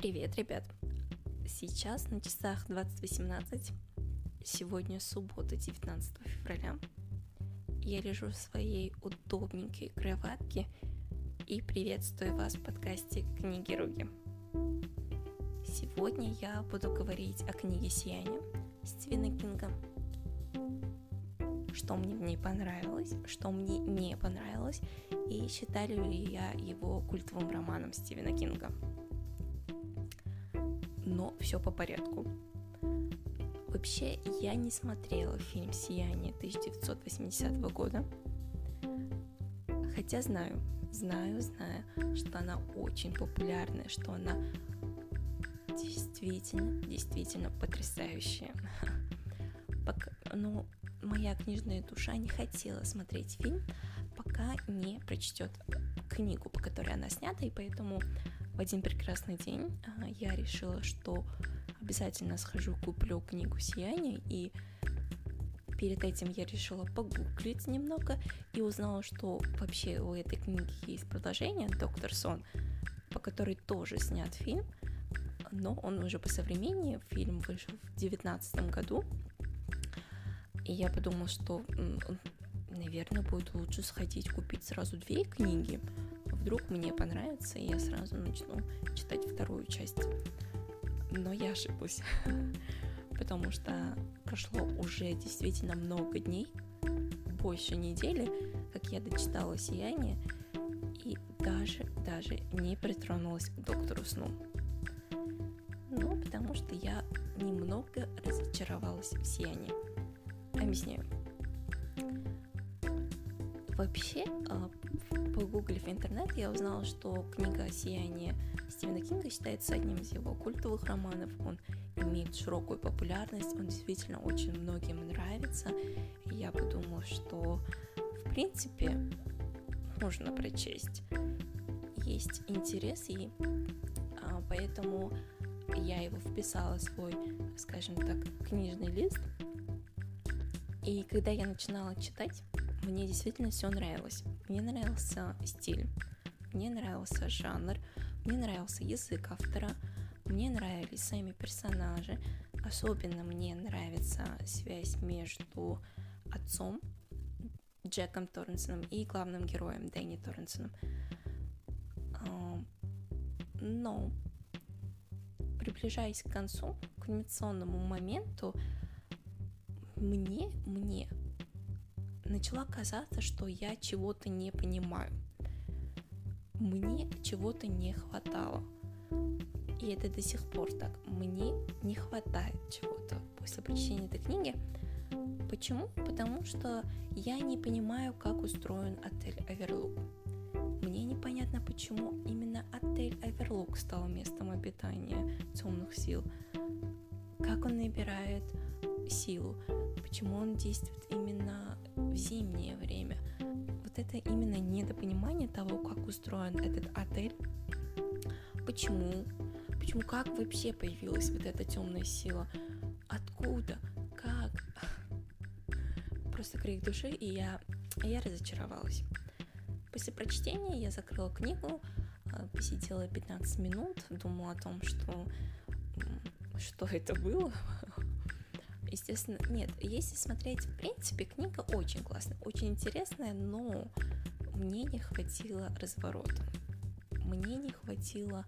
Привет, ребят! Сейчас на часах 20.18, сегодня суббота, 19 февраля. Я лежу в своей удобненькой кроватке и приветствую вас в подкасте «Книги Руги». Сегодня я буду говорить о книге «Сияние» Стивена Кинга. Что мне в ней понравилось, что мне не понравилось, и считаю ли я его культовым романом Стивена Кинга – но все по порядку. Вообще, я не смотрела фильм «Сияние» 1980 года, хотя знаю, знаю, знаю, что она очень популярная, что она действительно, действительно потрясающая. Пока, ну, моя книжная душа не хотела смотреть фильм, пока не прочтет книгу, по которой она снята, и поэтому в один прекрасный день а, я решила, что обязательно схожу, куплю книгу «Сияние», и перед этим я решила погуглить немного и узнала, что вообще у этой книги есть продолжение «Доктор Сон», по которой тоже снят фильм, но он уже по современнее, фильм вышел в девятнадцатом году, и я подумала, что, наверное, будет лучше сходить купить сразу две книги, вдруг мне понравится, и я сразу начну читать вторую часть. Но я ошиблась, потому что прошло уже действительно много дней, больше недели, как я дочитала «Сияние», и даже, даже не притронулась к доктору сну. Ну, потому что я немного разочаровалась в «Сиянии». Объясняю. Вообще, а, погуглив интернет, я узнала, что книга «Сияние» Стивена Кинга считается одним из его культовых романов. Он имеет широкую популярность, он действительно очень многим нравится. И я подумала, что в принципе можно прочесть. Есть интерес, и а, поэтому я его вписала в свой, скажем так, книжный лист. И когда я начинала читать, мне действительно все нравилось. Мне нравился стиль, мне нравился жанр, мне нравился язык автора, мне нравились сами персонажи. Особенно мне нравится связь между отцом Джеком Торренсоном и главным героем Дэнни Торренсоном. Но, приближаясь к концу, к кульминационному моменту, мне, мне начала казаться, что я чего-то не понимаю. Мне чего-то не хватало. И это до сих пор так. Мне не хватает чего-то после прочтения этой книги. Почему? Потому что я не понимаю, как устроен отель Оверлук. Мне непонятно, почему именно отель Оверлук стал местом обитания темных сил. Как он набирает силу, почему он действует именно зимнее время. Вот это именно недопонимание того, как устроен этот отель, почему, почему, как вообще появилась вот эта темная сила, откуда, как. Просто крик души, и я, я разочаровалась. После прочтения я закрыла книгу, а, посидела 15 минут, думала о том, что что это было, естественно, нет, если смотреть, в принципе, книга очень классная, очень интересная, но мне не хватило разворота, мне не хватило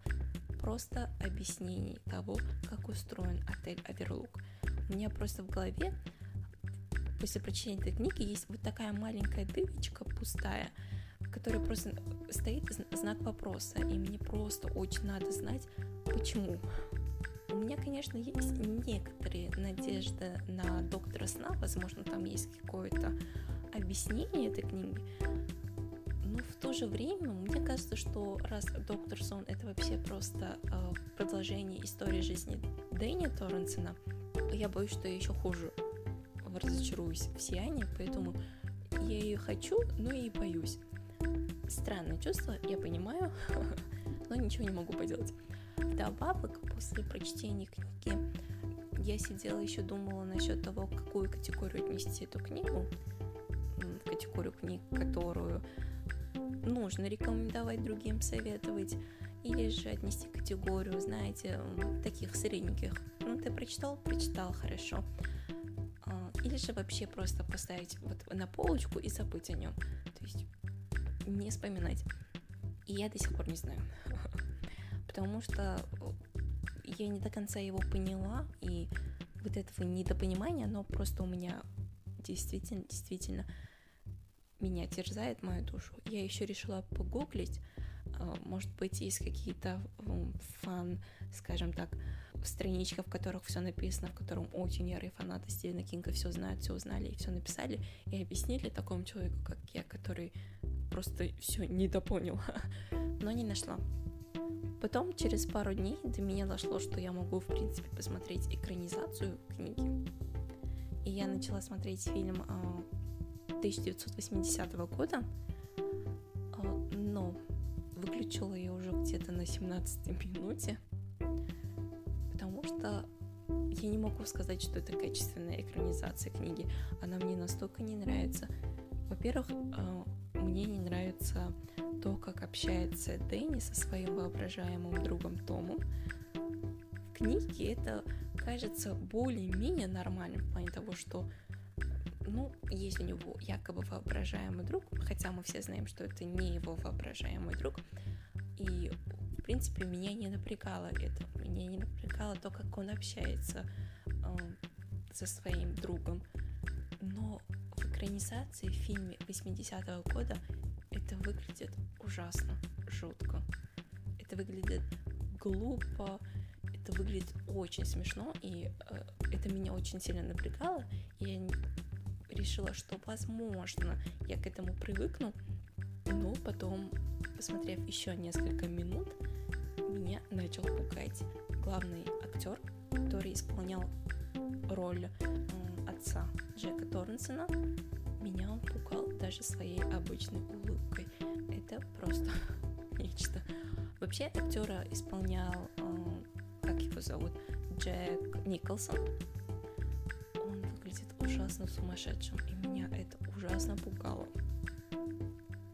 просто объяснений того, как устроен отель Оверлук. У меня просто в голове после прочтения этой книги есть вот такая маленькая дырочка пустая, в которой просто стоит знак вопроса, и мне просто очень надо знать, почему. Меня, конечно, есть некоторые надежды на доктора сна, возможно, там есть какое-то объяснение этой книги, но в то же время мне кажется, что раз доктор сон это вообще просто э, продолжение истории жизни Дэнни Торренсона, я боюсь, что я еще хуже разочаруюсь в сиянии, поэтому я ее хочу, но и боюсь. Странное чувство, я понимаю, но ничего не могу поделать. Вдобавок, после прочтения книги, я сидела еще думала насчет того, какую категорию отнести эту книгу, категорию книг, которую нужно рекомендовать другим, советовать, или же отнести категорию, знаете, таких средненьких. Ну, ты прочитал, прочитал, хорошо. А, или же вообще просто поставить вот на полочку и забыть о нем. То есть не вспоминать. И я до сих пор не знаю. Потому что я не до конца его поняла, и вот этого недопонимания, оно просто у меня действительно, действительно меня терзает мою душу. Я еще решила погуглить, а, может быть, есть какие-то фан, скажем так, страничка, в которых все написано, в котором очень ярые фанаты Стивена Кинга все знают, все узнали и все написали, и объяснили такому человеку, как я, который просто все недопонял, но не нашла. Потом, через пару дней, до меня дошло, что я могу, в принципе, посмотреть экранизацию книги. И я начала смотреть фильм 1980 а, года, а, но выключила я уже где-то на 17 минуте, потому что я не могу сказать, что это качественная экранизация книги. Она мне настолько не нравится. Во-первых, а, мне не нравится то, как общается Дэнни со своим воображаемым другом Томом. В книге это кажется более-менее нормальным в плане того, что ну, есть у него якобы воображаемый друг, хотя мы все знаем, что это не его воображаемый друг. И, в принципе, меня не напрягало это. Меня не напрягало то, как он общается э, со своим другом. Но в экранизации в фильме 80-го года это выглядит ужасно, жутко. Это выглядит глупо, это выглядит очень смешно, и э, это меня очень сильно напрягало. И я решила, что, возможно, я к этому привыкну, но потом, посмотрев еще несколько минут, меня начал пугать главный актер, который исполнял роль э, отца Джека Торнсона. Меня он пугал даже своей обычной улыбкой. Это просто нечто. Вообще актера исполнял, э, как его зовут, Джек Николсон выглядит ужасно сумасшедшим, и меня это ужасно пугало.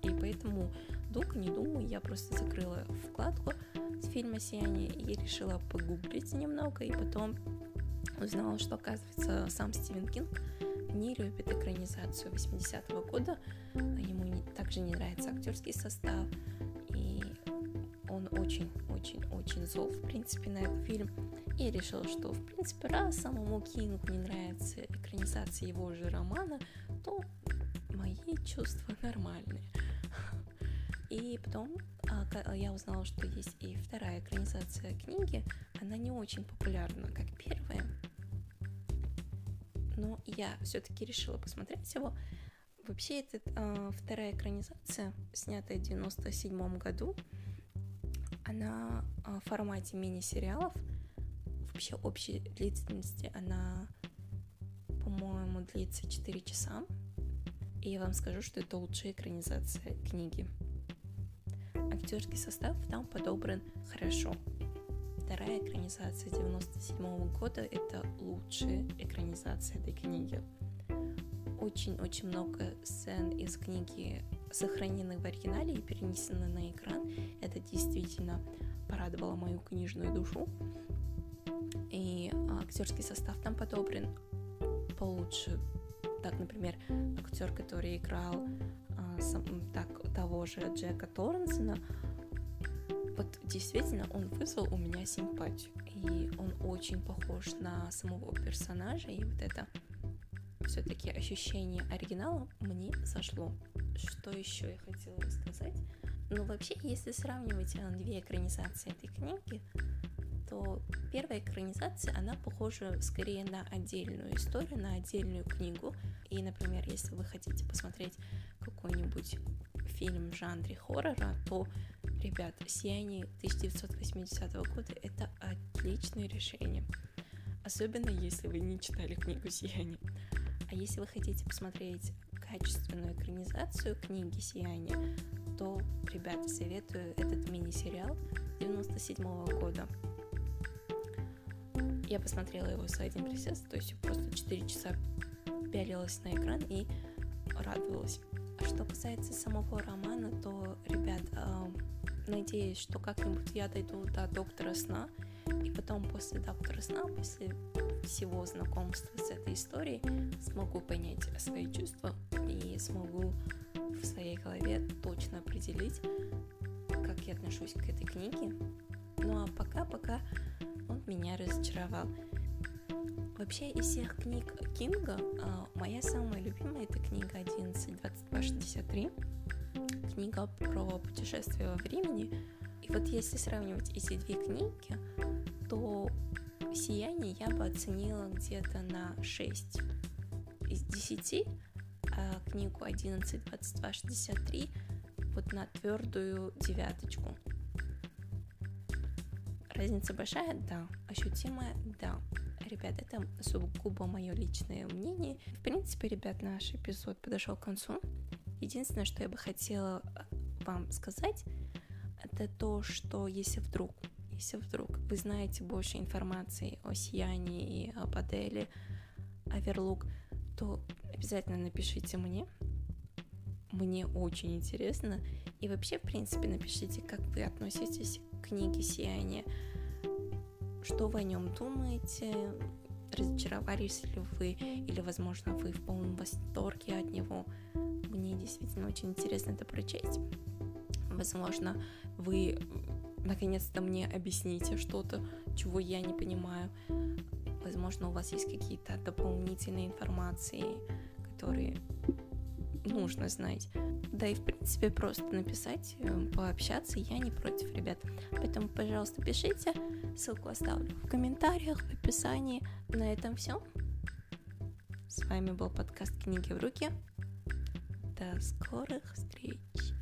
И поэтому, долго не думаю, я просто закрыла вкладку с фильма «Сияние» и решила погуглить немного, и потом узнала, что, оказывается, сам Стивен Кинг не любит экранизацию 80-го года, ему не, также не нравится актерский состав, и он очень-очень-очень зол, в принципе, на этот фильм. И я решила, что, в принципе, раз самому Кингу не нравится экранизация его же романа, то мои чувства нормальные. И потом а, я узнала, что есть и вторая экранизация книги. Она не очень популярна, как первая. Но я все-таки решила посмотреть его. Вообще, это э, вторая экранизация, снятая в 97 году. Она э, в формате мини-сериалов – вообще общей длительности она, по-моему, длится 4 часа. И я вам скажу, что это лучшая экранизация книги. Актерский состав там подобран хорошо. Вторая экранизация 97 -го года – это лучшая экранизация этой книги. Очень-очень много сцен из книги сохранены в оригинале и перенесены на экран. Это действительно порадовало мою книжную душу и а, актерский состав там подобран получше. Так, например, актер, который играл а, сам, так, того же Джека Торренсона, вот действительно он вызвал у меня симпатию. И он очень похож на самого персонажа, и вот это все-таки ощущение оригинала мне зашло. Что еще я хотела рассказать? Ну, вообще, если сравнивать а, две экранизации этой книги, то первая экранизация, она похожа скорее на отдельную историю, на отдельную книгу. И, например, если вы хотите посмотреть какой-нибудь фильм в жанре хоррора, то, ребят, «Сияние» 1980 года — это отличное решение. Особенно, если вы не читали книгу «Сияние». А если вы хотите посмотреть качественную экранизацию книги «Сияние», то, ребята, советую этот мини-сериал 97 -го года. Я посмотрела его с один присест, то есть просто 4 часа пялилась на экран и радовалась. А что касается самого романа, то, ребят, э, надеюсь, что как-нибудь я дойду до доктора сна, и потом после доктора сна, после всего знакомства с этой историей, смогу понять свои чувства и смогу в своей голове точно определить, как я отношусь к этой книге. Ну а пока-пока он меня разочаровал. Вообще из всех книг Кинга а, моя самая любимая это книга 11.22.63 книга про путешествие во времени. И вот если сравнивать эти две книги, то «Сияние» я бы оценила где-то на 6 из 10, а книгу 11, 22, 63 вот на твердую девяточку. Разница большая? Да. Ощутимая? Да. Ребят, это сугубо мое личное мнение. В принципе, ребят, наш эпизод подошел к концу. Единственное, что я бы хотела э, вам сказать, это то, что если вдруг, если вдруг вы знаете больше информации о сиянии и Аделе, Аверлук, то обязательно напишите мне. Мне очень интересно. И вообще, в принципе, напишите, как вы относитесь к книге «Сияние», что вы о нем думаете, разочаровались ли вы, или, возможно, вы в полном восторге от него. Мне действительно очень интересно это прочесть. Возможно, вы наконец-то мне объясните что-то, чего я не понимаю. Возможно, у вас есть какие-то дополнительные информации, которые нужно знать. Да и, в принципе, просто написать, э, пообщаться, я не против, ребят. Поэтому, пожалуйста, пишите. Ссылку оставлю в комментариях, в описании. На этом все. С вами был подкаст «Книги в руки». До скорых встреч!